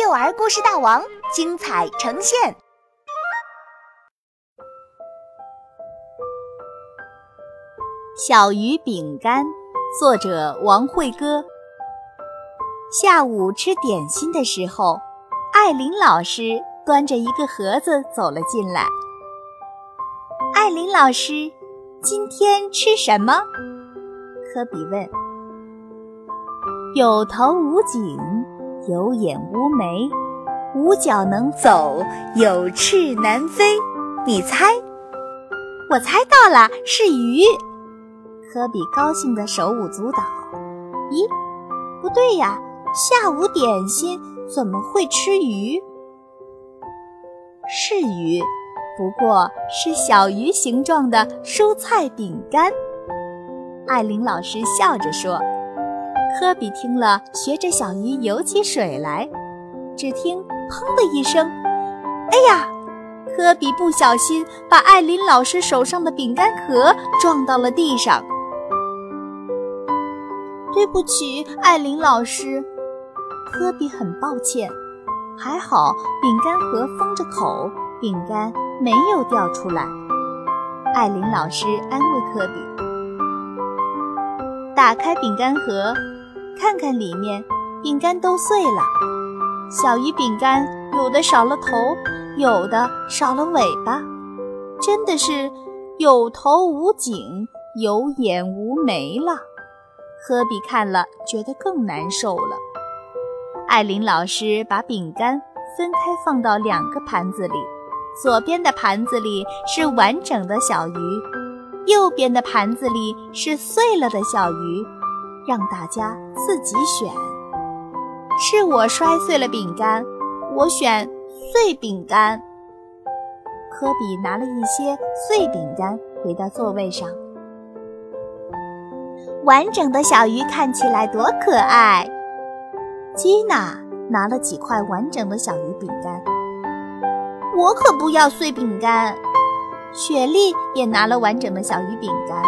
幼儿故事大王精彩呈现。小鱼饼干，作者王慧歌。下午吃点心的时候，艾琳老师端着一个盒子走了进来。艾琳老师，今天吃什么？科比问。有头无颈，有眼无眉，无脚能走，有翅难飞。你猜？我猜到了，是鱼。科比高兴的手舞足蹈。咦，不对呀，下午点心怎么会吃鱼？是鱼，不过是小鱼形状的蔬菜饼干。艾琳老师笑着说。科比听了，学着小鱼游起水来。只听“砰”的一声，哎呀！科比不小心把艾琳老师手上的饼干盒撞到了地上。对不起，艾琳老师。科比很抱歉。还好饼干盒封着口，饼干没有掉出来。艾琳老师安慰科比。打开饼干盒。看看里面，饼干都碎了。小鱼饼干有的少了头，有的少了尾巴，真的是有头无颈、有眼无眉了。科比看了觉得更难受了。艾琳老师把饼干分开放到两个盘子里，左边的盘子里是完整的小鱼，右边的盘子里是碎了的小鱼。让大家自己选。是我摔碎了饼干，我选碎饼干。科比拿了一些碎饼干回到座位上。完整的小鱼看起来多可爱。吉娜拿了几块完整的小鱼饼干。我可不要碎饼干。雪莉也拿了完整的小鱼饼干。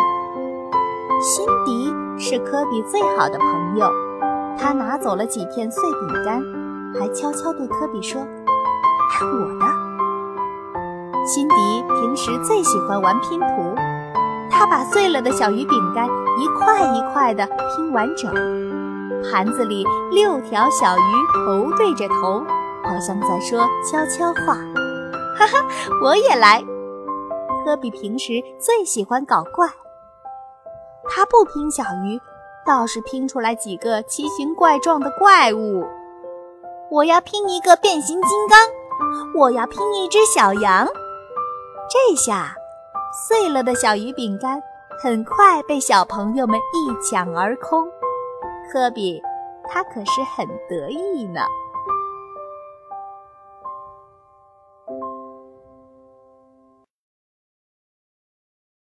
辛迪。是科比最好的朋友，他拿走了几片碎饼干，还悄悄对科比说：“看我的。”辛迪平时最喜欢玩拼图，他把碎了的小鱼饼干一块一块的拼完整，盘子里六条小鱼头对着头，好像在说悄悄话。哈哈，我也来。科比平时最喜欢搞怪。他不拼小鱼，倒是拼出来几个奇形怪状的怪物。我要拼一个变形金刚，我要拼一只小羊。这下，碎了的小鱼饼干很快被小朋友们一抢而空。科比，他可是很得意呢。